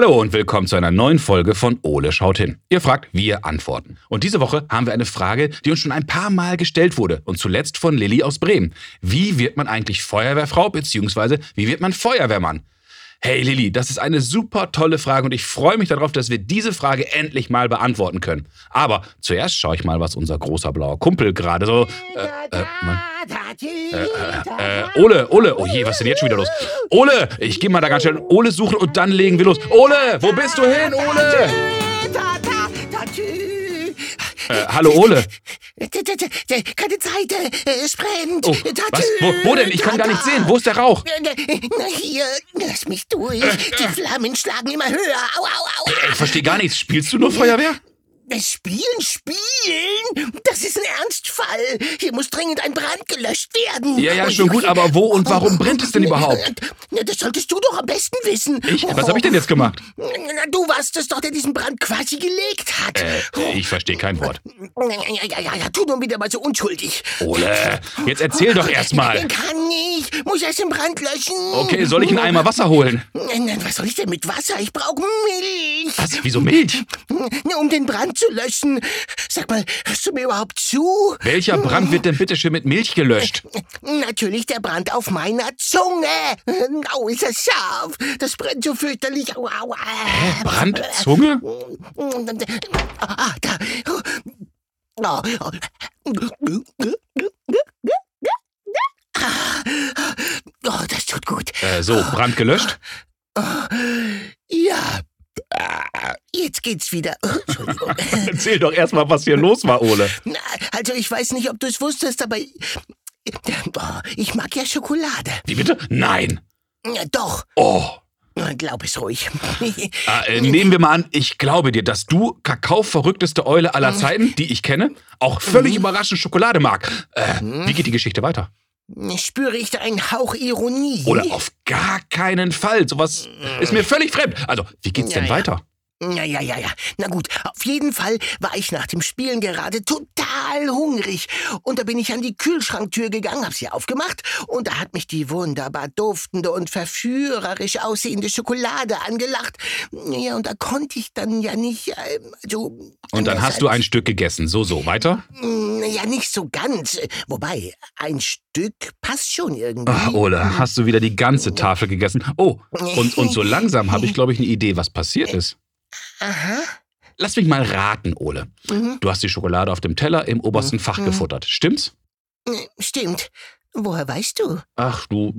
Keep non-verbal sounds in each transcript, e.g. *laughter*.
Hallo und willkommen zu einer neuen Folge von Ole schaut hin. Ihr fragt, wir antworten. Und diese Woche haben wir eine Frage, die uns schon ein paar Mal gestellt wurde und zuletzt von Lilly aus Bremen. Wie wird man eigentlich Feuerwehrfrau bzw. wie wird man Feuerwehrmann? Hey Lilly, das ist eine super tolle Frage und ich freue mich darauf, dass wir diese Frage endlich mal beantworten können. Aber zuerst schaue ich mal, was unser großer blauer Kumpel gerade so. Äh, äh, Mann. Äh, äh, äh, Ole, Ole, oh je, was ist denn jetzt schon wieder los? Ole, ich gehe mal da ganz schnell Ole suchen und dann legen wir los. Ole, wo bist du hin, Ole? Äh, hallo Ole. Keine Zeit, äh, es brennt. Oh, was? Wo, wo denn? Ich kann gar nicht sehen. Wo ist der Rauch? Na hier, lass mich durch. Die Flammen schlagen immer höher. Au, au, au. Ich verstehe gar nichts. Spielst du nur Feuerwehr? Spielen, spielen? Das ist ein Ernstfall. Hier muss dringend ein Brand gelöscht werden. Ja, ja, schon gut, aber wo und warum brennt es denn überhaupt? Das solltest du doch am besten wissen. Ich? Was habe ich denn jetzt gemacht? Du warst es doch, der diesen Brand quasi gelegt hat. Äh, ich verstehe kein Wort. Ja, ja, ja, ja, tu nur wieder mal so unschuldig. Ole, jetzt erzähl doch erst mal. Kann nicht. Muss erst den Brand löschen. Okay, soll ich einen Eimer Wasser holen? Was soll ich denn mit Wasser? Ich brauche Milch. Was? Wieso Milch? Um den Brand zu löschen. Sag mal, hörst du mir überhaupt zu? Welcher Brand wird denn bitte schön mit Milch gelöscht? Natürlich der Brand auf meiner Zunge. Au, ist das scharf. Das brennt so fürchterlich. Au, au, Hä, Brand, Zunge? Ah, da. Oh, oh. Oh, das tut gut. Äh, so, Brand gelöscht? Ja. Jetzt geht's wieder. *laughs* Entschuldigung. *laughs* Erzähl doch erst mal, was hier los war, Ole. Also, ich weiß nicht, ob du es wusstest, aber ich mag ja Schokolade. Wie bitte? Nein. Ja, Doch, Oh. glaub es ruhig. *laughs* Ah, äh, nehmen wir mal an, ich glaube dir, dass du Kakao-verrückteste Eule aller Zeiten, die ich kenne, auch völlig überraschend Schokolade mag. Äh, wie geht die Geschichte weiter? Spüre ich da einen Hauch Ironie? Oder auf gar keinen Fall. Sowas ist mir völlig fremd. Also, wie geht's denn Ja, ja. weiter? Ja, ja, ja, ja. Na gut, auf jeden Fall war ich nach dem Spielen gerade total hungrig. Und da bin ich an die Kühlschranktür gegangen, hab sie aufgemacht und da hat mich die wunderbar duftende und verführerisch aussehende Schokolade angelacht. Ja, und da konnte ich dann ja nicht, äh, so... Und dann hast du ein Stück gegessen. So, so. Weiter? Ja, nicht so ganz. Wobei, ein Stück passt schon irgendwie. Ach, Ole, hast du wieder die ganze Tafel gegessen? Oh, und, und so langsam habe ich, *laughs* glaube ich, eine Idee, was passiert ist. Aha. Lass mich mal raten, Ole. Mhm. Du hast die Schokolade auf dem Teller im obersten Fach gefuttert. Stimmt's? Stimmt. Woher weißt du? Ach du,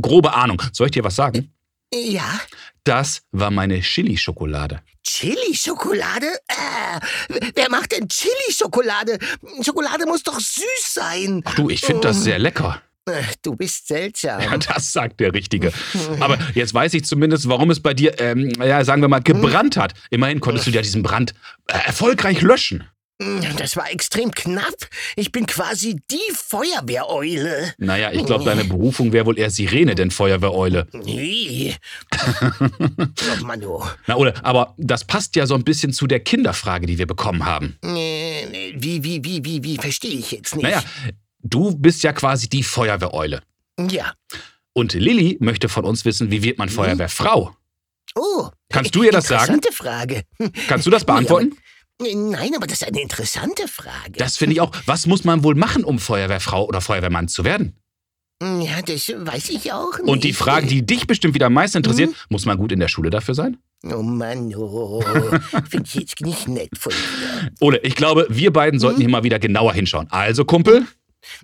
grobe Ahnung. Soll ich dir was sagen? Ja. Das war meine Chili-Schokolade. Chili-Schokolade? Äh, wer macht denn Chili-Schokolade? Schokolade muss doch süß sein. Ach du, ich finde das sehr lecker. Du bist seltsam. Ja, das sagt der Richtige. Aber jetzt weiß ich zumindest, warum es bei dir, ähm, ja, sagen wir mal, gebrannt hat. Immerhin konntest du ja diesen Brand äh, erfolgreich löschen. Das war extrem knapp. Ich bin quasi die Feuerwehreule. Naja, ich glaube, deine Berufung wäre wohl eher Sirene, denn Feuerwehreule. Nee. oh Mann, oh. Na, Ole, aber das passt ja so ein bisschen zu der Kinderfrage, die wir bekommen haben. Wie, wie, wie, wie, wie, verstehe ich jetzt nicht. Naja, du bist ja quasi die Feuerwehreule. Ja. Und Lilly möchte von uns wissen, wie wird man Feuerwehrfrau? Oh. Kannst du ihr das sagen? Interessante Frage. Kannst du das *laughs* beantworten? Nein, aber das ist eine interessante Frage. Das finde ich auch. Was muss man wohl machen, um Feuerwehrfrau oder Feuerwehrmann zu werden? Ja, das weiß ich auch nicht. Und die Frage, die dich bestimmt wieder am meisten interessiert, muss man gut in der Schule dafür sein? Oh Mann, oh. *laughs* Finde ich jetzt nicht nett von dir. Ole, ich glaube, wir beiden sollten hier mal wieder genauer hinschauen. Also, Kumpel,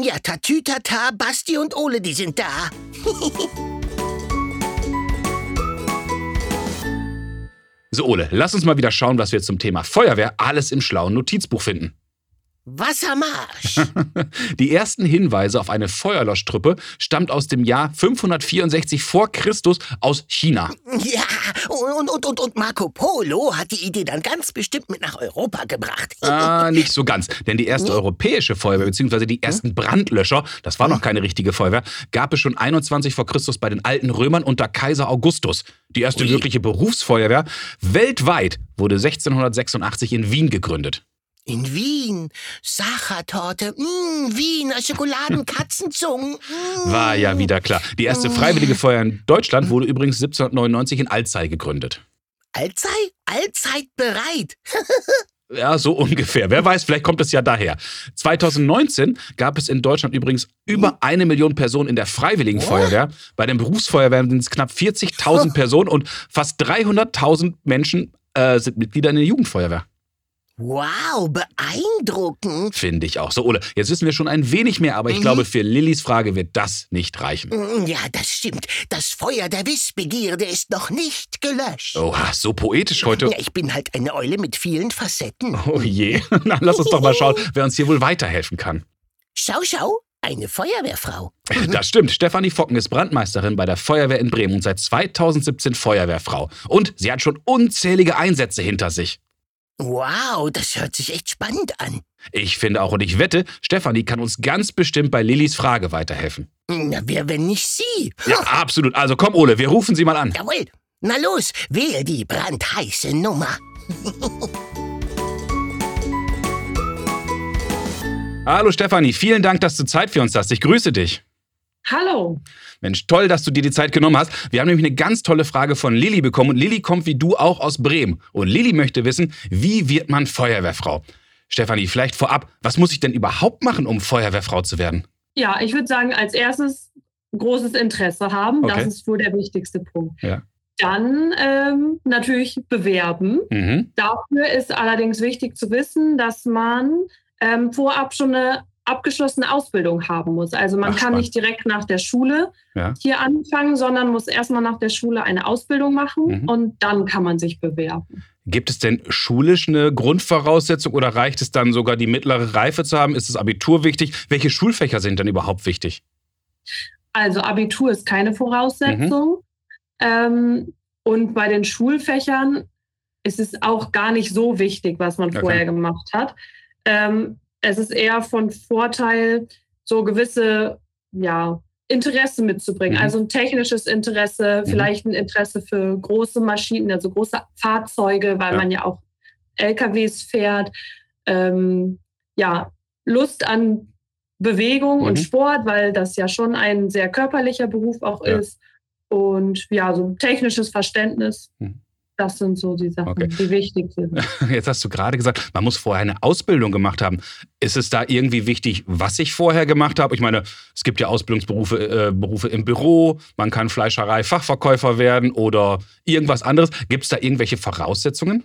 Ja, Tatütata, Basti und Ole, die sind da. *laughs* so Ole, lass uns mal wieder schauen, was wir zum Thema Feuerwehr alles im schlauen Notizbuch finden. Wassermarsch. *laughs* Die ersten Hinweise auf eine Feuerlöschtruppe stammt aus dem Jahr 564 vor Christus aus China. ja, und, und, und, und Marco Polo hat die Idee dann ganz bestimmt mit nach Europa gebracht. Ah, nicht so ganz. Denn die erste europäische Feuerwehr, beziehungsweise die ersten Brandlöscher, das war noch keine richtige Feuerwehr, gab es schon 21 vor Christus bei den alten Römern unter Kaiser Augustus. Die erste Ui. wirkliche Berufsfeuerwehr weltweit wurde 1686 in Wien gegründet. In Wien. Sachertorte. Mm, Wiener Schokoladenkatzenzungen. Mm. War ja wieder klar. Die erste freiwillige Feuerwehr in Deutschland wurde übrigens 1799 in Alzey gegründet. allzeit, allzeit bereit. *laughs* Ja, so ungefähr. Wer weiß, vielleicht kommt es ja daher. 2019 gab es in Deutschland übrigens über eine Million Personen in der Freiwilligen? Feuerwehr. Bei den Berufsfeuerwehren sind es knapp 40.000 *laughs* Personen und fast 300.000 Menschen äh, sind Mitglieder in der Jugendfeuerwehr. Wow, beeindruckend. Finde ich auch. So, Ole, jetzt wissen wir schon ein wenig mehr, aber ich Mhm. glaube, für Lillys Frage wird das nicht reichen. Mm, Ja, das stimmt. Das Feuer der Wissbegierde ist noch nicht gelöscht. Oha, so poetisch heute. Ja, ich bin halt eine Eule mit vielen Facetten. Oh je. *laughs* Na, lass uns doch mal schauen, wer uns hier wohl weiterhelfen kann. Schau, schau, eine Feuerwehrfrau. *laughs* Das stimmt. Stefanie Focken ist Brandmeisterin bei der Feuerwehr in Bremen und seit 2017 Feuerwehrfrau. Und sie hat schon unzählige Einsätze hinter sich. Wow, das hört sich echt spannend an. Ich finde auch und ich wette, Stefanie kann uns ganz bestimmt bei Lillys Frage weiterhelfen. Na, wer, wenn nicht Sie? Ja, absolut. Also komm, Ole, wir rufen sie mal an. Jawohl. Na los, wähle die brandheiße Nummer. Hallo Stefanie, vielen Dank, dass du Zeit für uns hast. Ich grüße dich. Hallo. Mensch, toll, dass du dir die Zeit genommen hast. Wir haben nämlich eine ganz tolle Frage von Lilly bekommen und Lilly kommt wie du auch aus Bremen. Und Lilly möchte wissen, wie wird man Feuerwehrfrau? Stefanie, vielleicht vorab, was muss ich denn überhaupt machen, um Feuerwehrfrau zu werden? Ja, ich würde sagen, als erstes großes Interesse haben. Okay. Das ist wohl der wichtigste Punkt. Ja. Dann ähm, natürlich bewerben. Mhm. Dafür ist allerdings wichtig zu wissen, dass man ähm, vorab schon eine abgeschlossene Ausbildung haben muss. Also man Ach, kann nicht direkt nach der Schule Ja. hier anfangen, sondern muss erstmal nach der Schule eine Ausbildung machen Mhm. und dann kann man sich bewerben. Gibt es denn schulisch eine Grundvoraussetzung oder reicht es dann sogar, die mittlere Reife zu haben? Ist das Abitur wichtig? Welche Schulfächer sind denn überhaupt wichtig? Also Abitur ist keine Voraussetzung. Mhm. Ähm, und bei den Schulfächern ist es auch gar nicht so wichtig, was man Okay. vorher gemacht hat. Ähm, es ist eher von Vorteil, so gewisse ja, Interesse mitzubringen. Mhm. Also ein technisches Interesse, Mhm. vielleicht ein Interesse für große Maschinen, also große Fahrzeuge, weil Ja. man ja auch LKWs fährt. Ähm, ja, Lust an Bewegung Mhm. und Sport, weil das ja schon ein sehr körperlicher Beruf auch Ja. ist. Und ja, so ein technisches Verständnis. Das sind so die Sachen, Okay. die wichtig sind. *laughs* Jetzt hast du gerade gesagt, man muss vorher eine Ausbildung gemacht haben. Ist es da irgendwie wichtig, was ich vorher gemacht habe? Ich meine, es gibt ja Ausbildungsberufe äh, Berufe im Büro, man kann Fleischerei, Fachverkäufer werden oder irgendwas anderes. Gibt es da irgendwelche Voraussetzungen?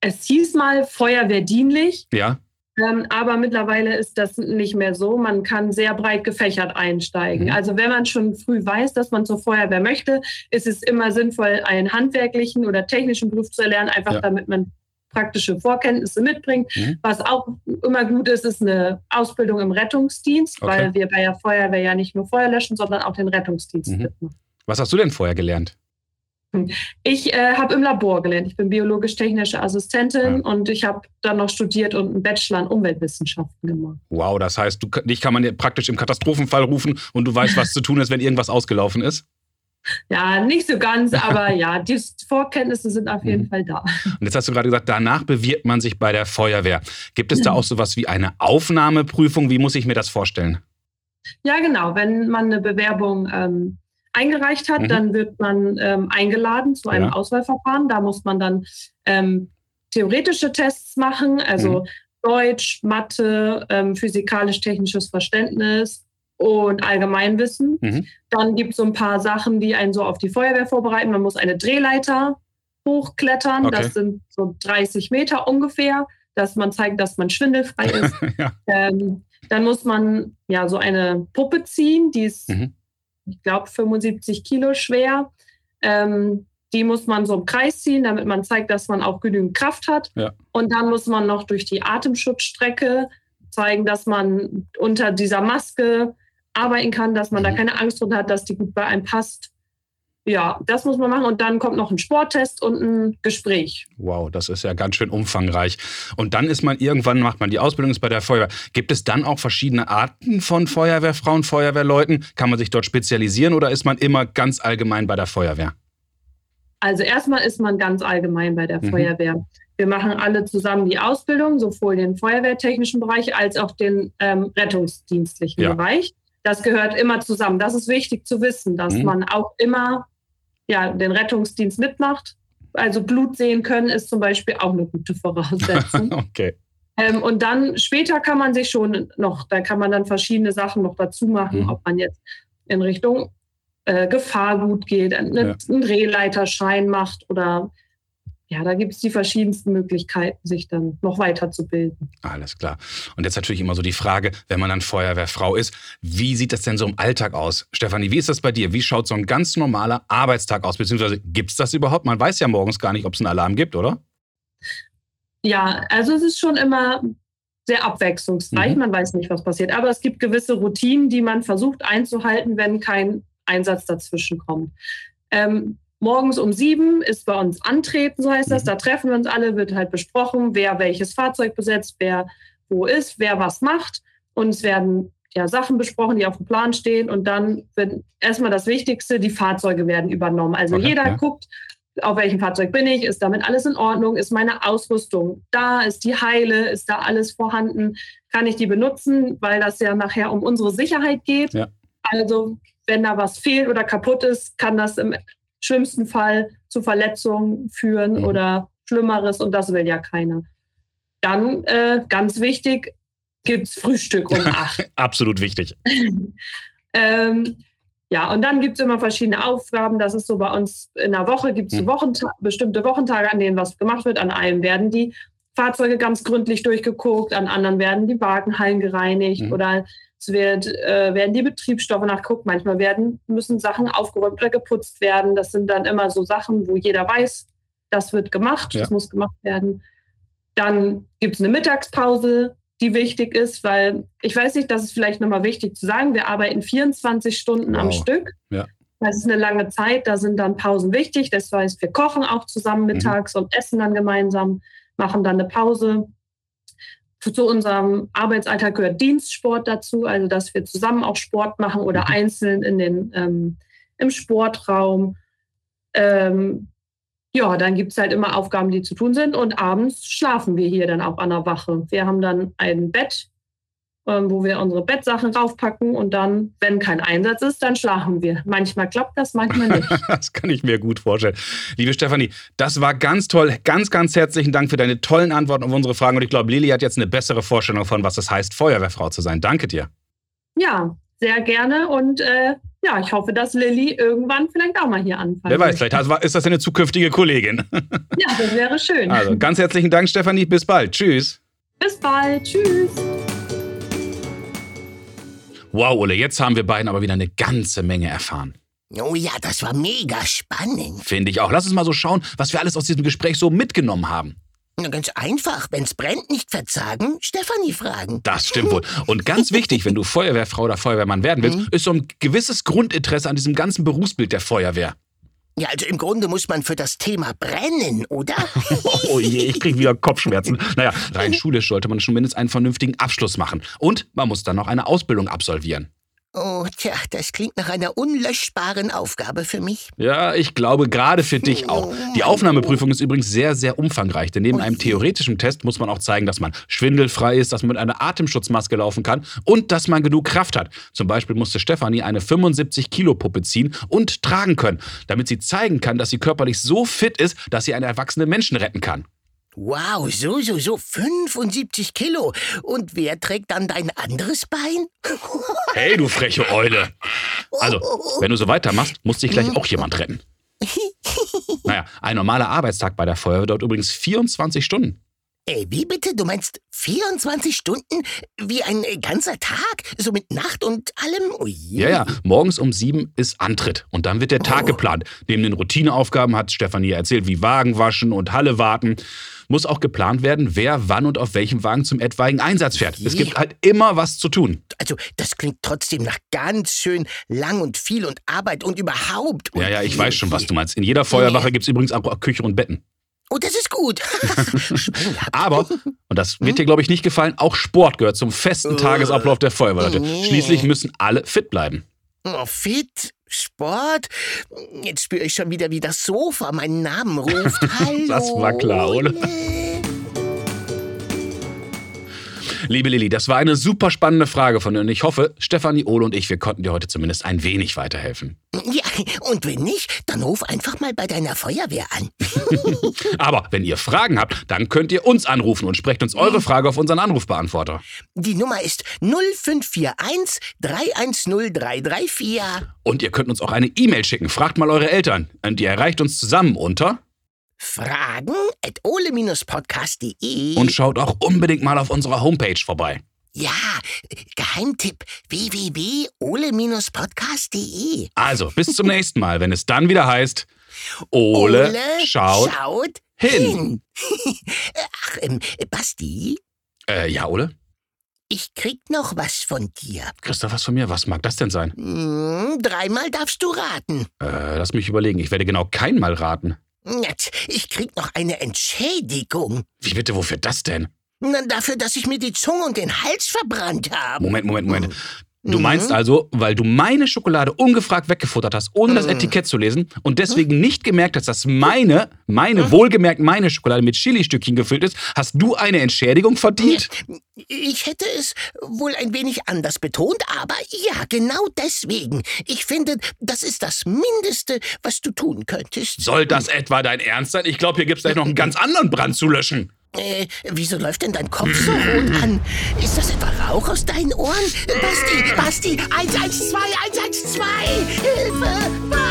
Es hieß mal feuerwehrdienlich, Ja. Ähm, aber mittlerweile ist das nicht mehr so. Man kann sehr breit gefächert einsteigen. Mhm. Also wenn man schon früh weiß, dass man zur Feuerwehr möchte, ist es immer sinnvoll, einen handwerklichen oder technischen Beruf zu erlernen, einfach Ja. damit man praktische Vorkenntnisse mitbringt. Mhm. Was auch immer gut ist, ist eine Ausbildung im Rettungsdienst, Okay. weil wir bei der Feuerwehr ja nicht nur Feuer löschen, sondern auch den Rettungsdienst Mhm. mitmachen. Was hast du denn vorher gelernt? Ich äh, habe im Labor gelernt. Ich bin biologisch-technische Assistentin Ja. und ich habe dann noch studiert und einen Bachelor in Umweltwissenschaften gemacht. Wow, das heißt, du, dich kann man praktisch im Katastrophenfall rufen und du weißt, was zu tun ist, wenn irgendwas ausgelaufen ist. Ja, nicht so ganz, *laughs* aber ja, die Vorkenntnisse sind auf jeden Mhm. Fall da. Und jetzt hast du gerade gesagt, danach bewirbt man sich bei der Feuerwehr. Gibt es da Ja. auch sowas wie eine Aufnahmeprüfung? Wie muss ich mir das vorstellen? Ja, genau. Wenn man eine Bewerbung ähm, eingereicht hat, Mhm. dann wird man ähm, eingeladen zu einem Ja. Auswahlverfahren. Da muss man dann ähm, theoretische Tests machen, also Mhm. Deutsch, Mathe, ähm, physikalisch-technisches Verständnis und Allgemeinwissen. Mhm. Dann gibt es so ein paar Sachen, die einen so auf die Feuerwehr vorbereiten. Man muss eine Drehleiter hochklettern. Okay. Das sind so 30 Meter ungefähr, dass man zeigt, dass man schwindelfrei ist. *laughs* ja. Ähm, dann muss man ja so eine Puppe ziehen, die ist, Mhm. Ich glaube, 75 Kilo schwer. Ähm, die muss man so im Kreis ziehen, damit man zeigt, dass man auch genügend Kraft hat. Ja. Und dann muss man noch durch die Atemschutzstrecke zeigen, dass man unter dieser Maske arbeiten kann, dass man Mhm. da keine Angst drin hat, dass die gut bei einem passt. Ja, das muss man machen. Und dann kommt noch ein Sporttest und ein Gespräch. Wow, das ist ja ganz schön umfangreich. Und dann ist man irgendwann, macht man die Ausbildung, ist bei der Feuerwehr. Gibt es dann auch verschiedene Arten von Feuerwehrfrauen, Feuerwehrleuten? Kann man sich dort spezialisieren oder ist man immer ganz allgemein bei der Feuerwehr? Also erstmal ist man ganz allgemein bei der Mhm. Feuerwehr. Wir machen alle zusammen die Ausbildung, sowohl den feuerwehrtechnischen Bereich als auch den ähm, rettungsdienstlichen Ja. Bereich. Das gehört immer zusammen. Das ist wichtig zu wissen, dass Mhm. man auch immer ja, den Rettungsdienst mitmacht Also Blut sehen können ist zum Beispiel auch eine gute Voraussetzung. *laughs* okay. Ähm, und dann später kann man sich schon noch, da kann man dann verschiedene Sachen noch dazu machen, Mhm. ob man jetzt in Richtung äh, Gefahrgut geht, einen, Ja. einen Drehleiterschein macht oder ja, da gibt es die verschiedensten Möglichkeiten, sich dann noch weiterzubilden. Alles klar. Und jetzt natürlich immer so die Frage, wenn man dann Feuerwehrfrau ist, wie sieht das denn so im Alltag aus? Stefanie, wie ist das bei dir? Wie schaut so ein ganz normaler Arbeitstag aus? Beziehungsweise gibt es das überhaupt? Man weiß ja morgens gar nicht, ob es einen Alarm gibt, oder? Ja, also es ist schon immer sehr abwechslungsreich. Mhm. Man weiß nicht, was passiert. Aber es gibt gewisse Routinen, die man versucht einzuhalten, wenn kein Einsatz dazwischen kommt. Ähm, morgens um sieben ist bei uns Antreten, so heißt das. Mhm. Da treffen wir uns alle, wird halt besprochen, wer welches Fahrzeug besetzt, wer wo ist, wer was macht. Und es werden ja Sachen besprochen, die auf dem Plan stehen. Und dann wird erstmal das Wichtigste, die Fahrzeuge werden übernommen. Also Okay, jeder ja. guckt, auf welchem Fahrzeug bin ich, ist damit alles in Ordnung, ist meine Ausrüstung da, ist die heile, ist da alles vorhanden, kann ich die benutzen, weil das ja nachher um unsere Sicherheit geht. Ja. Also wenn da was fehlt oder kaputt ist, kann das im schlimmsten Fall zu Verletzungen führen Mhm. oder Schlimmeres und das will ja keiner. Dann, äh, ganz wichtig, gibt es Frühstück um acht. *laughs* Absolut wichtig. *laughs* Ähm, ja, und dann gibt es immer verschiedene Aufgaben. Das ist so bei uns in der Woche, gibt es Hm. Wochenta bestimmte Wochentage, an denen was gemacht wird. An einem werden die Fahrzeuge ganz gründlich durchgeguckt, an anderen werden die Wagenhallen gereinigt Mhm. oder wird, äh, werden die Betriebsstoffe nachguckt. Manchmal werden, müssen Sachen aufgeräumt oder geputzt werden. Das sind dann immer so Sachen, wo jeder weiß, das wird gemacht, Ja. das muss gemacht werden. Dann gibt es eine Mittagspause, die wichtig ist, weil ich weiß nicht, das ist vielleicht nochmal wichtig zu sagen, wir arbeiten 24 Stunden am Wow. Stück. Ja. Das ist eine lange Zeit, da sind dann Pausen wichtig. Das heißt, wir kochen auch zusammen Mhm. mittags und essen dann gemeinsam, machen dann eine Pause. Zu unserem Arbeitsalltag gehört Dienstsport dazu, also dass wir zusammen auch Sport machen oder Mhm. einzeln in den, ähm, im Sportraum. Ähm, ja, dann gibt es halt immer Aufgaben, die zu tun sind. Und abends schlafen wir hier dann auch an der Wache. Wir haben dann ein Bett, ähm, wo wir unsere Bettsachen raufpacken. Und dann, wenn kein Einsatz ist, dann schlafen wir. Manchmal klappt das, manchmal nicht. *laughs* Das kann ich mir gut vorstellen. Liebe Stefanie, das war ganz toll. Ganz, ganz herzlichen Dank für deine tollen Antworten auf unsere Fragen. Und ich glaube, Lili hat jetzt eine bessere Vorstellung davon, was es heißt, Feuerwehrfrau zu sein. Danke dir. ja, sehr gerne. Und äh, ja, ich hoffe, dass Lilly irgendwann vielleicht auch mal hier anfangen Wer weiß, vielleicht ist das eine zukünftige Kollegin. Ja, das wäre schön. Also ganz herzlichen Dank, Stefanie. Bis bald. Tschüss. Bis bald. Tschüss. Wow, Ole, jetzt haben wir beiden aber wieder eine ganze Menge erfahren. Oh ja, das war mega spannend. Finde ich auch. Lass uns mal so schauen, was wir alles aus diesem Gespräch so mitgenommen haben. Na, ganz einfach. Wenn's brennt, nicht verzagen, Stefanie fragen. Das stimmt wohl. Und ganz wichtig, wenn du Feuerwehrfrau oder Feuerwehrmann werden willst, Mhm. ist so ein gewisses Grundinteresse an diesem ganzen Berufsbild der Feuerwehr. Ja, also im Grunde muss man für das Thema brennen, oder? *laughs* Oh je, ich kriege wieder Kopfschmerzen. Naja, rein *laughs* schulisch sollte man schon mindestens einen vernünftigen Abschluss machen. Und man muss dann noch eine Ausbildung absolvieren. Oh, tja, das klingt nach einer unlöschbaren Aufgabe für mich. Ja, ich glaube gerade für dich auch. Die Aufnahmeprüfung ist übrigens sehr, sehr umfangreich, denn neben einem theoretischen Test muss man auch zeigen, dass man schwindelfrei ist, dass man mit einer Atemschutzmaske laufen kann und dass man genug Kraft hat. Zum Beispiel musste Stefanie eine 75-Kilo-Puppe ziehen und tragen können, damit sie zeigen kann, dass sie körperlich so fit ist, dass sie einen erwachsenen Menschen retten kann. Wow, so, so, so, 75 Kilo. Und wer trägt dann dein anderes Bein? *laughs* Hey, du freche Eule! Also, wenn du so weitermachst, muss dich gleich auch jemand retten. Naja, ein normaler Arbeitstag bei der Feuerwehr dauert übrigens 24 Stunden. Ey, wie bitte? Du meinst 24 Stunden? Wie ein äh, ganzer Tag? So mit Nacht und allem? Oh. Ja, ja, morgens um sieben ist Antritt und dann wird der Tag Oh. geplant. Neben den Routineaufgaben hat Stefanie erzählt, wie Wagen waschen und Halle warten. Muss auch geplant werden, wer wann und auf welchem Wagen zum etwaigen Einsatz fährt. Es gibt halt immer was zu tun. Also, das klingt trotzdem nach ganz schön lang und viel und Arbeit und überhaupt. Ja, Und ja, ich weiß schon, was du meinst. In jeder Feuerwache gibt es übrigens auch Küche und Betten. Oh, das ist gut. *laughs* Aber, und das wird dir, glaube ich, nicht gefallen, auch Sport gehört zum festen Äh. Tagesablauf der Feuerwehr. Leute. Nee. Schließlich müssen alle fit bleiben. Oh, fit, Sport. Jetzt spüre ich schon wieder, wie das Sofa meinen Namen ruft. Hallo. *laughs* Das war klar, oder? Liebe Lilly, das war eine super spannende Frage von dir und ich hoffe, Stefanie, Ole und ich, wir konnten dir heute zumindest ein wenig weiterhelfen. Ja, und wenn nicht, dann ruf einfach mal bei deiner Feuerwehr an. *laughs* Aber wenn ihr Fragen habt, dann könnt ihr uns anrufen und sprecht uns eure Frage auf unseren Anrufbeantworter. Die Nummer ist 0541 310 334. Und ihr könnt uns auch eine E-Mail schicken. Fragt mal eure Eltern. Und ihr erreicht uns zusammen unter Fragen at ole-podcast.de. und schaut auch unbedingt mal auf unserer Homepage vorbei. Ja, Geheimtipp www.ole-podcast.de. Also, bis zum nächsten Mal, wenn es dann wieder heißt, Ole, schaut. schaut hin. hin. *laughs* Ach, ähm, Basti, Äh, ja, Ole? ich krieg noch was von dir. Christoph, was von mir? Was mag das denn sein? Hm, dreimal darfst du raten. Äh, lass mich überlegen. Ich werde genau keinmal raten. Jetzt, ich krieg noch eine Entschädigung. Wie bitte, wofür das denn? Na, dafür, dass ich mir die Zunge und den Hals verbrannt habe. Moment, Moment, Moment. Du Mhm. meinst also, weil du meine Schokolade ungefragt weggefuttert hast, ohne das Mhm. Etikett zu lesen und deswegen nicht gemerkt hast, dass meine, meine, wohlgemerkt meine Schokolade mit Chili-Stückchen gefüllt ist, hast du eine Entschädigung verdient? Ich hätte es wohl ein wenig anders betont, aber ja, genau deswegen. Ich finde, das ist das Mindeste, was du tun könntest. Soll das etwa dein Ernst sein? Ich glaube, hier gibt es gleich noch einen ganz anderen Brand zu löschen. Äh, wieso läuft denn dein Kopf so rot an? Ist das etwa Rauch aus deinen Ohren? Basti, Basti, 112, 112, Hilfe! Basti!